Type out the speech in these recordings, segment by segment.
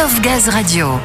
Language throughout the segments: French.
of Gaz Radio.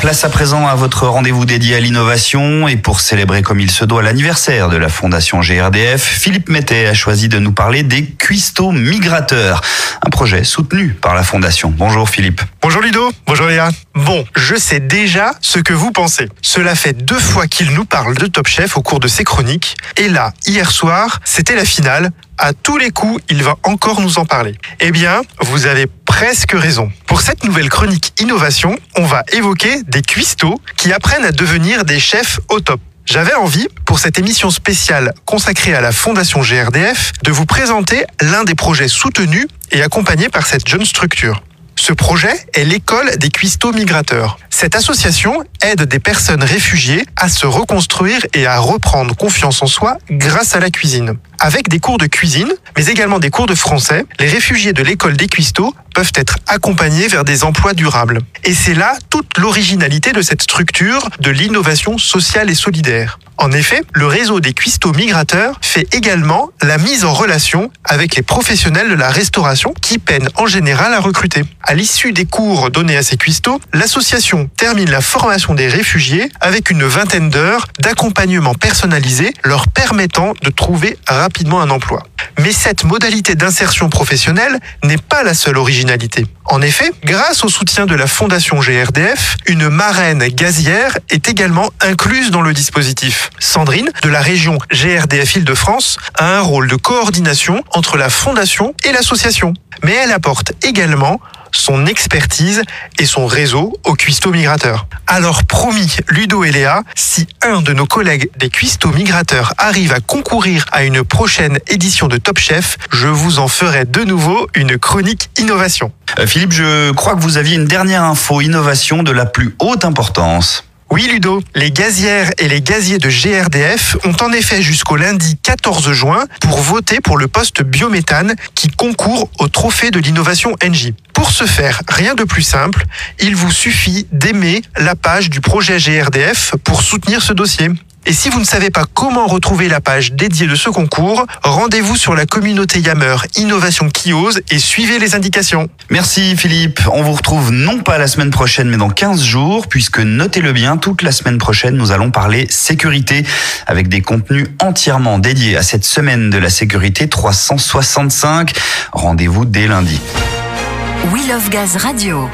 Place à présent à votre rendez-vous dédié à l'innovation et pour célébrer comme il se doit l'anniversaire de la fondation GRDF, Philippe Mettet a choisi de nous parler des cuistots migrateurs, un projet soutenu par la fondation. Bonjour Philippe. Bonjour Ludo, bonjour Léa. Bon, je sais déjà ce que vous pensez. Cela fait deux fois qu'il nous parle de Top Chef au cours de ses chroniques et là, hier soir, c'était la finale. À tous les coups, il va encore nous en parler. Eh bien, vous avez presque raison. Pour cette nouvelle chronique innovation, on va évoquer des cuistots qui apprennent à devenir des chefs au top. J'avais envie, pour cette émission spéciale consacrée à la Fondation GRDF, de vous présenter l'un des projets soutenus et accompagnés par cette jeune structure. Ce projet est l'école des cuistots migrateurs. Cette association aide des personnes réfugiées à se reconstruire et à reprendre confiance en soi grâce à la cuisine. Avec des cours de cuisine, mais également des cours de français, les réfugiés de l'école des cuistots peuvent être accompagnés vers des emplois durables. Et c'est là toute l'originalité de cette structure de l'innovation sociale et solidaire. En effet, le réseau des cuistots migrateurs fait également la mise en relation avec les professionnels de la restauration qui peinent en général à recruter. À l'issue des cours donnés à ces cuistots, l'association termine la formation des réfugiés avec une vingtaine d'heures d'accompagnement personnalisé leur permettant de trouver rapidement un emploi. Mais cette modalité d'insertion professionnelle n'est pas la seule originalité. En effet, grâce au soutien de la Fondation GRDF, une marraine gazière est également incluse dans le dispositif. Sandrine, de la région GRDF Île-de-France, a un rôle de coordination entre la Fondation et l'association. Mais elle apporte également son expertise et son réseau aux cuistots migrateurs. Alors promis, Ludo et Léa, si un de nos collègues des cuistots migrateurs arrive à concourir à une prochaine édition de Top Chef, je vous en ferai de nouveau une chronique innovation. Euh, Philippe, je crois que vous aviez une dernière info innovation de la plus haute importance. Oui Ludo, les gazières et les gaziers de GRDF ont en effet jusqu'au lundi 14 juin pour voter pour le poste biométhane qui concourt au trophée de l'innovation NJ. Pour ce faire, rien de plus simple, il vous suffit d'aimer la page du projet GRDF pour soutenir ce dossier. Et si vous ne savez pas comment retrouver la page dédiée de ce concours, rendez-vous sur la communauté Yammer Innovation qui ose et suivez les indications. Merci Philippe. On vous retrouve non pas la semaine prochaine mais dans 15 jours puisque notez-le bien, toute la semaine prochaine nous allons parler sécurité avec des contenus entièrement dédiés à cette semaine de la sécurité 365. Rendez-vous dès lundi. We Love Gaz Radio.